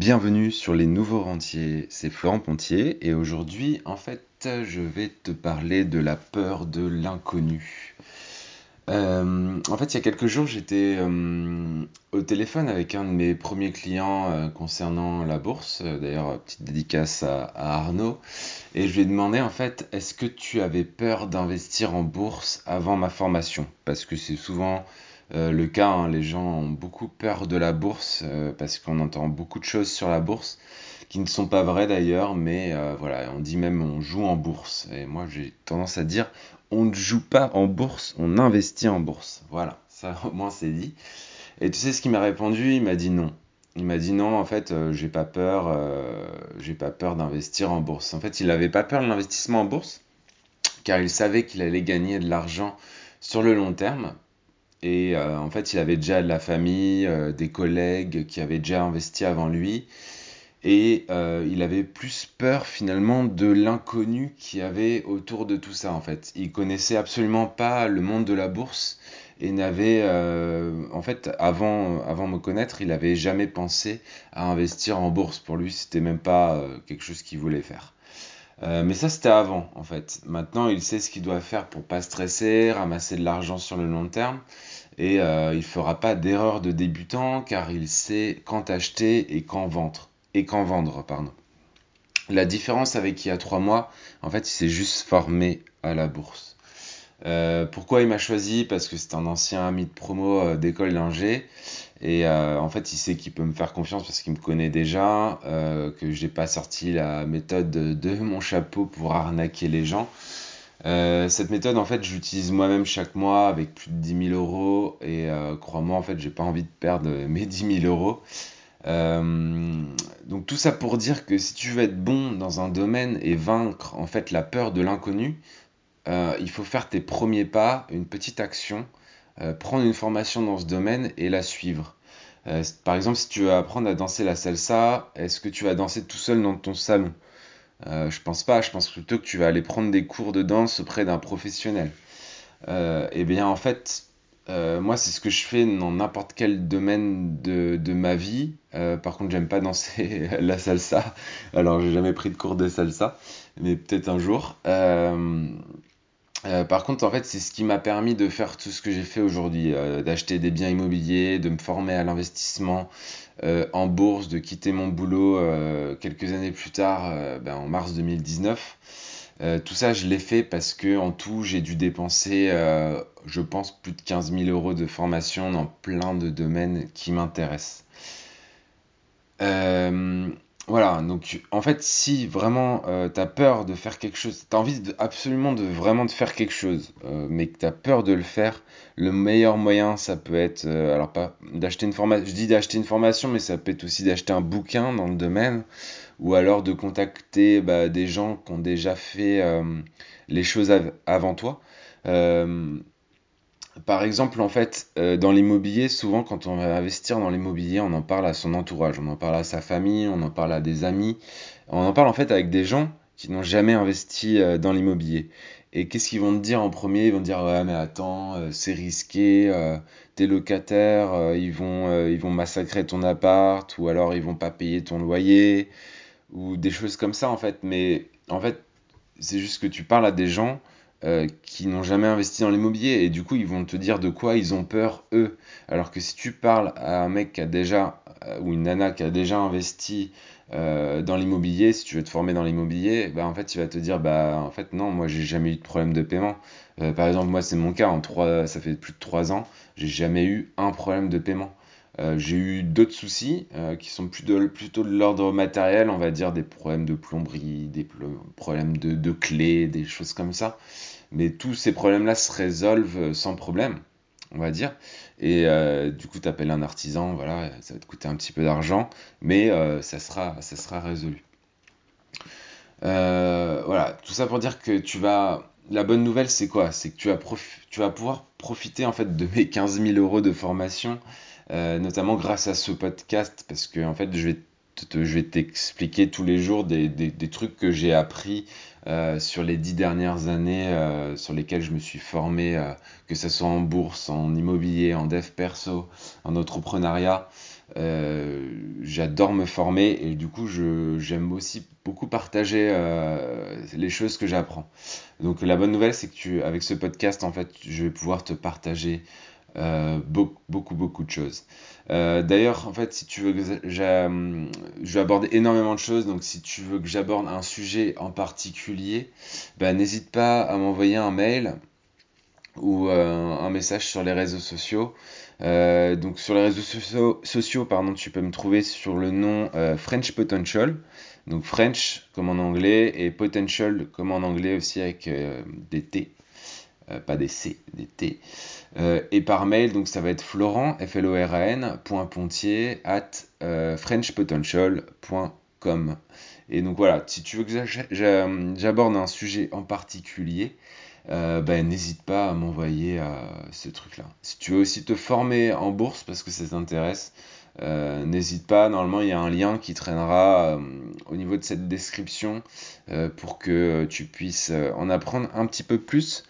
Bienvenue sur les nouveaux rentiers, c'est Florent Pontier et aujourd'hui en fait je vais te parler de la peur de l'inconnu. Euh, en fait il y a quelques jours j'étais euh, au téléphone avec un de mes premiers clients euh, concernant la bourse, d'ailleurs petite dédicace à, à Arnaud, et je lui ai demandé en fait est-ce que tu avais peur d'investir en bourse avant ma formation? Parce que c'est souvent euh, le cas, hein, les gens ont beaucoup peur de la bourse euh, parce qu'on entend beaucoup de choses sur la bourse qui ne sont pas vraies d'ailleurs, mais euh, voilà, on dit même on joue en bourse. Et moi j'ai tendance à dire on ne joue pas en bourse, on investit en bourse. Voilà, ça au moins c'est dit. Et tu sais ce qu'il m'a répondu? Il m'a dit non. Il m'a dit non, en fait, j'ai pas peur, j'ai pas peur d'investir en bourse. En fait, il n'avait pas peur de l'investissement en bourse car il savait qu'il allait gagner de l'argent sur le long terme et euh, en fait, il avait déjà de la famille, euh, des collègues qui avaient déjà investi avant lui. Et euh, il avait plus peur finalement de l'inconnu qui avait autour de tout ça en fait. Il connaissait absolument pas le monde de la bourse et n'avait en fait avant avant me connaître, il n'avait jamais pensé à investir en bourse. Pour lui, c'était même pas quelque chose qu'il voulait faire. Mais ça, c'était avant, en fait. Maintenant, il sait ce qu'il doit faire pour pas stresser, ramasser de l'argent sur le long terme et euh, il ne fera pas d'erreur de débutant car il sait quand acheter et quand vendre. Et quand vendre pardon. La différence avec il y a trois mois, en fait, il s'est juste formé à la bourse. Euh, pourquoi il m'a choisi? Parce que c'est un ancien ami de promo euh, d'école d'ingé. Et en fait, il sait qu'il peut me faire confiance parce qu'il me connaît déjà, que je n'ai pas sorti la méthode de mon chapeau pour arnaquer les gens. Euh, cette méthode, en fait, j'utilise moi-même chaque mois avec plus de 10 000 euros et euh, crois-moi, en fait, j'ai pas envie de perdre mes 10 000 euros. Euh, donc tout ça pour dire que si tu veux être bon dans un domaine et vaincre en fait la peur de l'inconnu, il faut faire tes premiers pas, une petite action, prendre une formation dans ce domaine et la suivre. par exemple, si tu veux apprendre à danser la salsa, est-ce que tu vas danser tout seul dans ton salon? Euh, je pense pas, je pense plutôt que tu vas aller prendre des cours de danse auprès d'un professionnel. Euh, et eh bien en fait, euh, moi c'est ce que je fais dans n'importe quel domaine de, de ma vie. Euh, par contre, j'aime pas danser la salsa, alors j'ai jamais pris de cours de salsa, mais peut-être un jour. Par contre, en fait, c'est ce qui m'a permis de faire tout ce que j'ai fait aujourd'hui, d'acheter des biens immobiliers, de me former à l'investissement, euh, en bourse, de quitter mon boulot euh, quelques années plus tard, euh, ben, en mars 2019. tout ça, je l'ai fait parce que en tout, j'ai dû dépenser, je pense, plus de 15 000 euros de formation dans plein de domaines qui m'intéressent. Voilà, donc en fait, si vraiment euh, tu as peur de faire quelque chose, tu as envie absolument de vraiment de faire quelque chose, euh, mais que tu as peur de le faire, le meilleur moyen, ça peut être, euh, alors pas d'acheter une formation, je dis d'acheter une formation, mais ça peut être aussi d'acheter un bouquin dans le domaine, ou alors de contacter bah, des gens qui ont déjà fait les choses avant toi. Par exemple, en fait, euh, dans l'immobilier, souvent quand on va investir dans l'immobilier, on en parle à son entourage, on en parle à sa famille, on en parle à des amis, on en parle en fait avec des gens qui n'ont jamais investi euh, dans l'immobilier. Et qu'est-ce qu'ils vont te dire en premier? Ils vont te dire ouais mais attends, euh, c'est risqué, tes locataires, ils vont ils vont massacrer ton appart ou alors ils vont pas payer ton loyer ou des choses comme ça en fait. Mais en fait, c'est juste que tu parles à des gens euh, qui n'ont jamais investi dans l'immobilier et du coup ils vont te dire de quoi ils ont peur eux. Alors que si tu parles à un mec qui a déjà euh, ou une nana qui a déjà investi euh, dans l'immobilier, si tu veux te former dans l'immobilier, bah en fait il va te dire bah en fait non moi j'ai jamais eu de problème de paiement. par exemple moi c'est mon cas en trois, ça fait plus de trois ans j'ai jamais eu un problème de paiement. J'ai eu d'autres soucis qui sont plutôt, de l'ordre matériel, on va dire des problèmes de plomberie, des problèmes de, clés, des choses comme ça mais tous ces problèmes-là se résolvent sans problème, on va dire. Et euh, du coup, tu appelles un artisan, voilà, ça va te coûter un petit peu d'argent, mais euh, ça, sera, résolu. Euh, voilà, tout ça pour dire que tu vas. La bonne nouvelle, c'est quoi? C'est que tu vas, tu vas pouvoir profiter en fait de mes 15 000 euros de formation, notamment grâce à ce podcast, parce que en fait, je vais je vais t'expliquer tous les jours des, des, trucs que j'ai appris euh, sur les dix dernières années euh, sur lesquelles je me suis formé, euh, que ce soit en bourse, en immobilier, en dev perso, en entrepreneuriat. j'adore me former et du coup, j'aime aussi beaucoup partager euh, les choses que j'apprends. Donc la bonne nouvelle, c'est que avec ce podcast, en fait, je vais pouvoir te partager euh, beaucoup, beaucoup, beaucoup de choses. Euh, d'ailleurs, en fait, si tu veux que je vais aborder énormément de choses, donc si tu veux que j'aborde un sujet en particulier, ben, n'hésite pas à m'envoyer un mail ou euh, un message sur les réseaux sociaux. Donc sur les réseaux sociaux, pardon, tu peux me trouver sur le nom French Potential. Donc French comme en anglais et Potential comme en anglais aussi avec des T. pas des C, des T. et par mail, donc ça va être Florent, f l o r a n Pontier, at frenchpotential.com. Et donc voilà, si tu veux que j'aborde un sujet en particulier, euh, ben, n'hésite pas à m'envoyer euh, ce truc-là. Si tu veux aussi te former en bourse parce que ça t'intéresse, euh, n'hésite pas. Normalement, il y a un lien qui traînera au niveau de cette description pour que tu puisses en apprendre un petit peu plus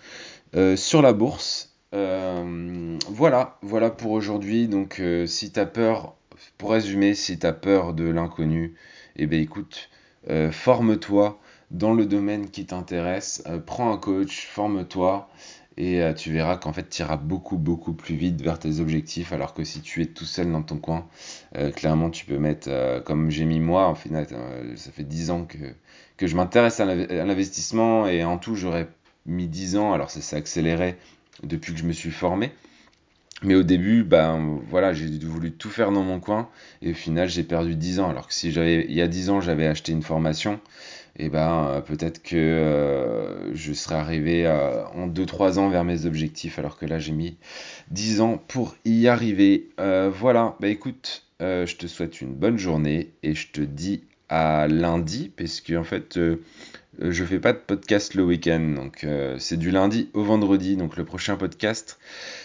sur la bourse. voilà, voilà pour aujourd'hui. Donc, si tu as peur, pour résumer, si tu as peur de l'inconnu, eh bien écoute, forme-toi dans le domaine qui t'intéresse, euh, prends un coach, forme-toi et euh, tu verras qu'en fait tu iras beaucoup beaucoup plus vite vers tes objectifs alors que si tu es tout seul dans ton coin, euh, clairement tu peux mettre, comme j'ai mis moi, en final ça fait 10 ans que, que je m'intéresse à l'investissement et en tout j'aurais mis 10 ans, alors ça s'est accéléré depuis que je me suis formé. Mais au début, ben voilà, j'ai voulu tout faire dans mon coin et au final j'ai perdu 10 ans. Alors que si j'avais il y a 10 ans j'avais acheté une formation, et eh ben euh, peut-être que euh, je serais arrivé euh, en 2-3 ans vers mes objectifs alors que là j'ai mis 10 ans pour y arriver. voilà, bah écoute, je te souhaite une bonne journée et je te dis à lundi parce que en fait je fais pas de podcast le week-end donc c'est du lundi au vendredi donc le prochain podcast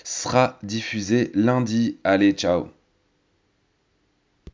sera diffusé lundi. Allez, ciao